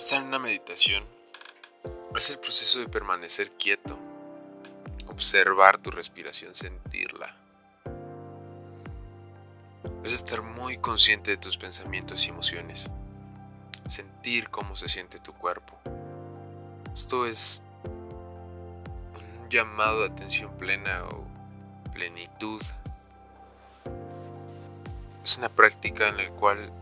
Estar en una meditación es el proceso de permanecer quieto, observar tu respiración, sentirla. Es estar muy consciente de tus pensamientos y emociones, sentir cómo se siente tu cuerpo. Esto es un llamado de atención plena o plenitud. Es una práctica en la cual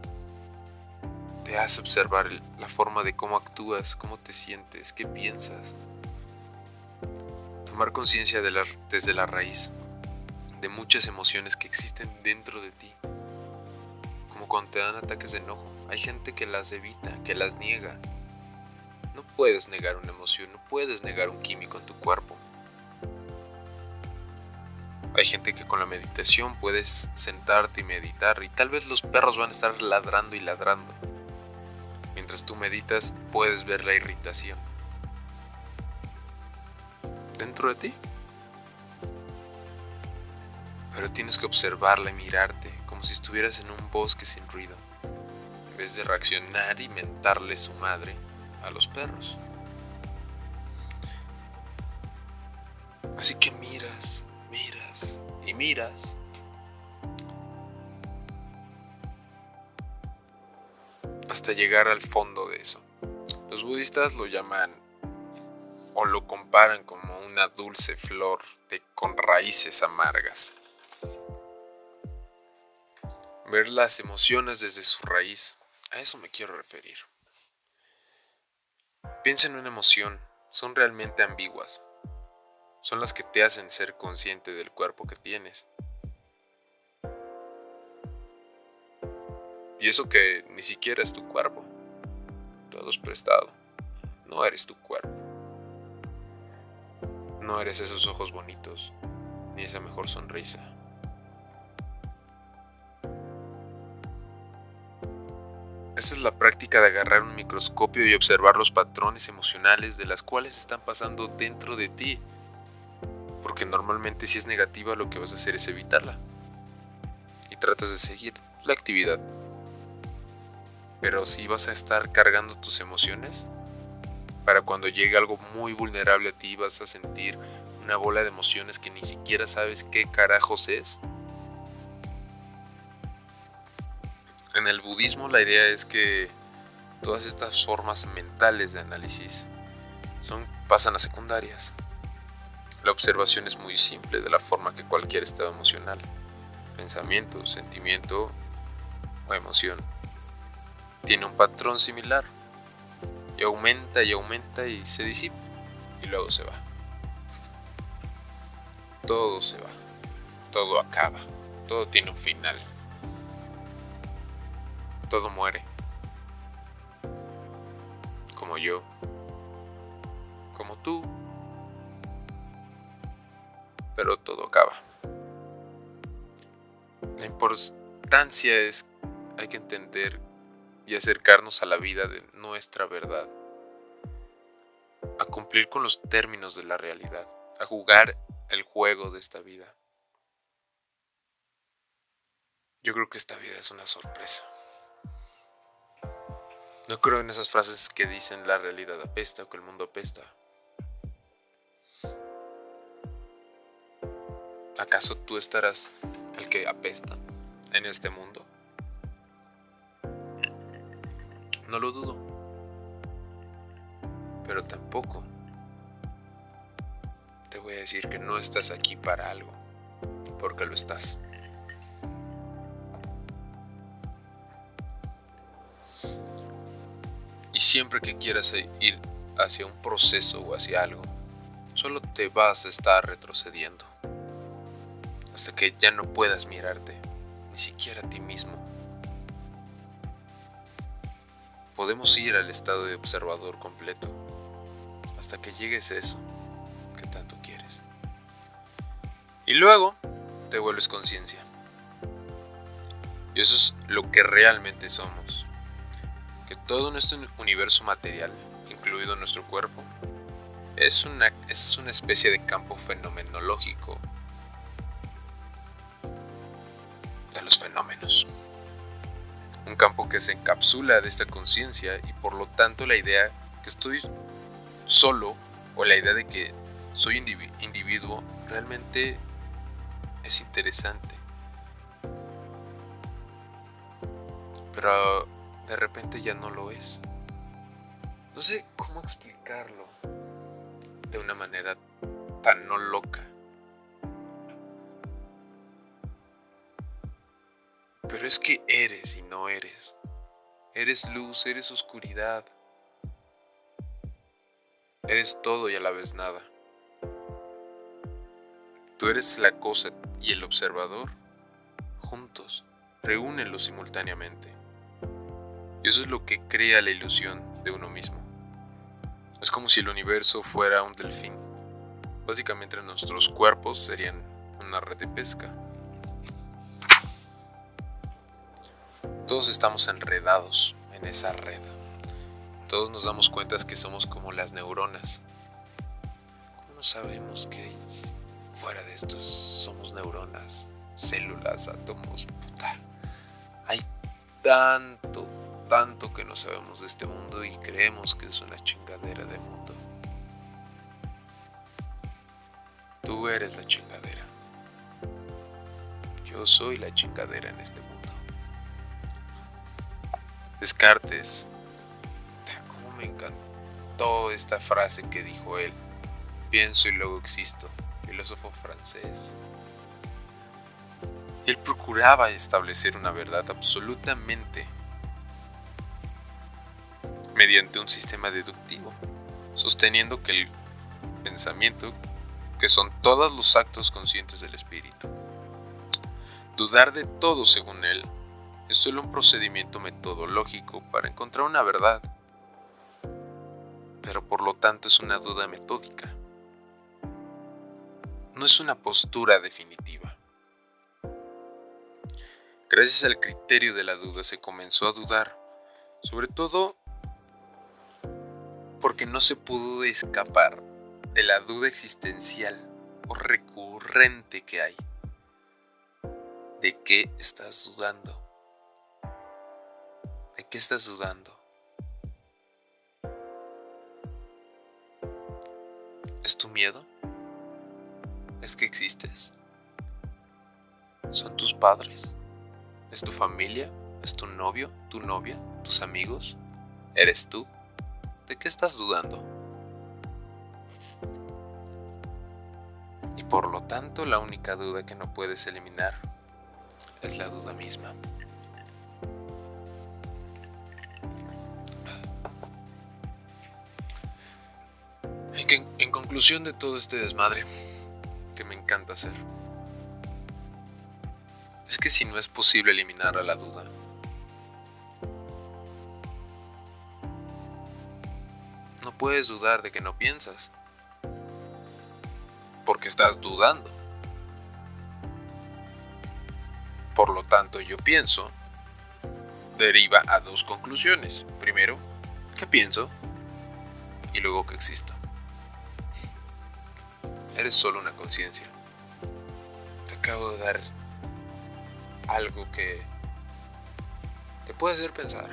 te hace observar la forma de cómo actúas, cómo te sientes, qué piensas. Tomar conciencia de desde la raíz de muchas emociones que existen dentro de ti. Como cuando te dan ataques de enojo. Hay gente que las evita, que las niega. No puedes negar una emoción, no puedes negar un químico en tu cuerpo. Hay gente que con la meditación puedes sentarte y meditar y tal vez los perros van a estar ladrando y ladrando tú meditas puedes ver la irritación dentro de ti. Pero tienes que observarla y mirarte como si estuvieras en un bosque sin ruido, en vez de reaccionar y mentarle su madre a los perros. Así que miras, miras y miras hasta llegar al fondo de eso. Los budistas lo llaman o lo comparan como una dulce flor de, con raíces amargas. Ver las emociones desde su raíz, a eso me quiero referir. Piensa en una emoción, son realmente ambiguas. Son las que te hacen ser consciente del cuerpo que tienes. Y eso que ni siquiera es tu cuerpo. Todo es prestado. No eres tu cuerpo. No eres esos ojos bonitos, ni esa mejor sonrisa. Esa es la práctica de agarrar un microscopio y observar los patrones emocionales de las cuales están pasando dentro de ti. Porque normalmente si es negativa lo que vas a hacer es evitarla. Y tratas de seguir la actividad. Pero si vas a estar cargando tus emociones, para cuando llegue algo muy vulnerable a ti vas a sentir una bola de emociones que ni siquiera sabes qué carajos es. En el budismo la idea es que todas estas formas mentales de análisis son, pasan a secundarias. La observación es muy simple de la forma que cualquier estado emocional, pensamiento, sentimiento o emoción tiene un patrón similar. Y aumenta y aumenta y se disipa. Y luego se va. Todo se va. Todo acaba. Todo tiene un final. Todo muere. Como yo. Como tú. Pero todo acaba. La importancia es, hay que entender y acercarnos a la vida de nuestra verdad, a cumplir con los términos de la realidad, a jugar el juego de esta vida. Yo creo que esta vida es una sorpresa. No creo en esas frases que dicen la realidad apesta o que el mundo apesta. ¿Acaso tú estarás el que apesta en este mundo? No lo dudo. Pero tampoco te voy a decir que no estás aquí para algo, porque lo estás. Y siempre que quieras ir hacia un proceso o hacia algo, solo te vas a estar retrocediendo. Hasta que ya no puedas mirarte, ni siquiera a ti mismo. Podemos ir al estado de observador completo hasta que llegues a eso que tanto quieres. Y luego te vuelves conciencia. Y eso es lo que realmente somos. Que todo nuestro universo material, incluido nuestro cuerpo, es una, es una especie de campo fenomenológico de los fenómenos Un campo que se encapsula de esta conciencia y por lo tanto la idea que estoy solo o la idea de que soy individuo realmente es interesante. Pero de repente ya no lo es. No sé cómo explicarlo de una manera tan no loca. Pero es que eres y no eres. Eres luz, eres oscuridad. Eres todo y a la vez nada. Tú eres la cosa y el observador. Juntos, reúnenlos simultáneamente. Y eso es lo que crea la ilusión de uno mismo. Es como si el universo fuera un delfín. Básicamente nuestros cuerpos serían una red de pesca. Todos estamos enredados en esa red. Todos nos damos cuenta que somos como las neuronas. ¿Cómo sabemos que fuera de estos somos neuronas, células, átomos? Puta. Hay tanto, tanto que no sabemos de este mundo y creemos que es una chingadera de mundo. Tú eres la chingadera. Yo soy la chingadera en este mundo. Descartes me encantó esta frase que dijo él. Pienso y luego existo. Filósofo francés. Él procuraba establecer una verdad absolutamente mediante un sistema deductivo, sosteniendo que el pensamiento, que son todos los actos conscientes del espíritu, dudar de todo según él, es solo un procedimiento metodológico para encontrar una verdad pero por lo tanto es una duda metódica. No es una postura definitiva. Gracias al criterio de la duda se comenzó a dudar, sobre todo porque no se pudo escapar de la duda existencial o recurrente que hay. ¿De qué estás dudando? ¿De qué estás dudando? ¿Es tu miedo? ¿Es que existes? ¿Son tus padres? ¿Es tu familia? ¿Es tu novio? ¿Tu novia? ¿Tus amigos? ¿Eres tú? ¿De qué estás dudando? Y por lo tanto la única duda que no puedes eliminar es la duda misma. En, conclusión de todo este desmadre que me encanta hacer, es que si no es posible eliminar a la duda, no puedes dudar de que no piensas, porque estás dudando. Por lo tanto, yo pienso deriva a dos conclusiones. Primero, que pienso y luego que existo. Eres solo una conciencia. Te acabo de dar algo que te puede hacer pensar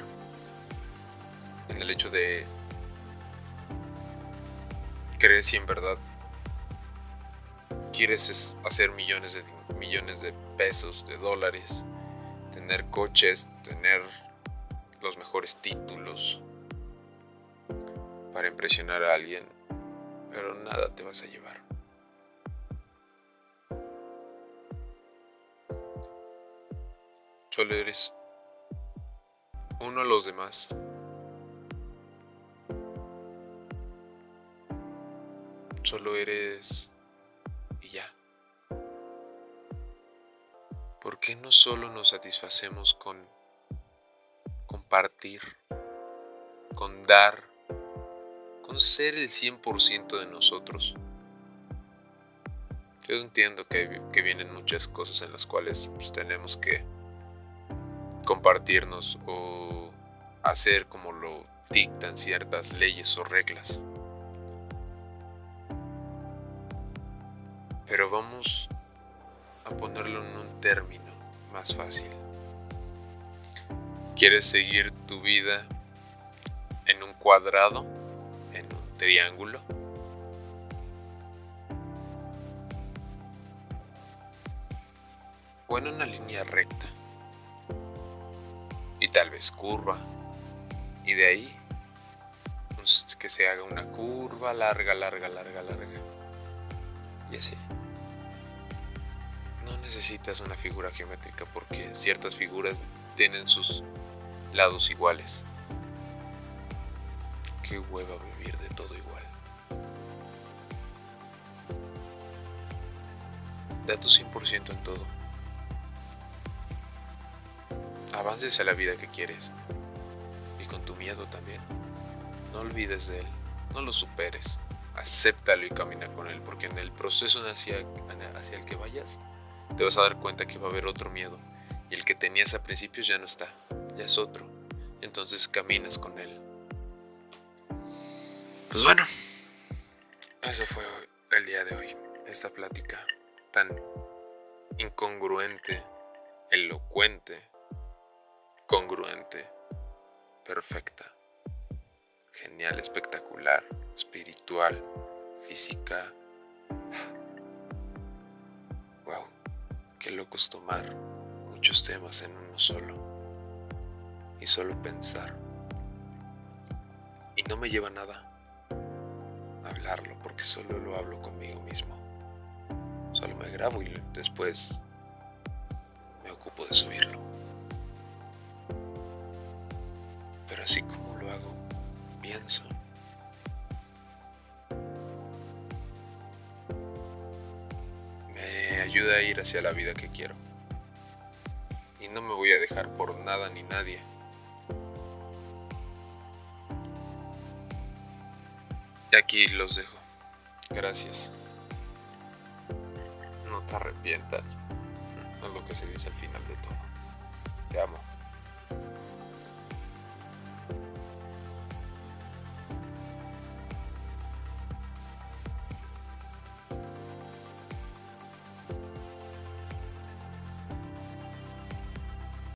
en el hecho de creer si en verdad quieres hacer millones de millones de pesos, de dólares, tener coches, tener los mejores títulos para impresionar a alguien, pero nada te vas a llevar. Solo eres uno a los demás. Solo eres y ya. ¿Por qué no solo nos satisfacemos con compartir, con dar, con ser el 100% de nosotros? Yo entiendo que, vienen muchas cosas en las cuales pues, tenemos que compartirnos o hacer como lo dictan ciertas leyes o reglas. Pero vamos a ponerlo en un término más fácil. ¿Quieres seguir tu vida en un cuadrado? ¿En un triángulo? ¿O en una línea recta? Tal vez curva. Y de ahí pues, que se haga una curva larga, larga, larga, larga. Y así. No necesitas una figura geométrica porque ciertas figuras tienen sus lados iguales. Qué hueva vivir de todo igual. Da tu 100% en todo. Avances a la vida que quieres. Y con tu miedo también. No olvides de él. No lo superes. Acéptalo y camina con él. Porque en el proceso hacia, hacia el que vayas, te vas a dar cuenta que va a haber otro miedo. Y el que tenías a principios ya no está. Ya es otro. Entonces caminas con él. Pues bueno. Eso fue el día de hoy. Esta plática tan incongruente, elocuente, congruente, perfecta, genial, espectacular, espiritual, física. Wow, qué loco es tomar muchos temas en uno solo y solo pensar. Y no me lleva nada hablarlo porque solo lo hablo conmigo mismo. Solo me grabo y después me ocupo de subirlo. Así como lo hago, pienso. Me ayuda a ir hacia la vida que quiero. Y no me voy a dejar por nada ni nadie. Y aquí los dejo. Gracias. No te arrepientas. Es lo que se dice al final de todo. Te amo.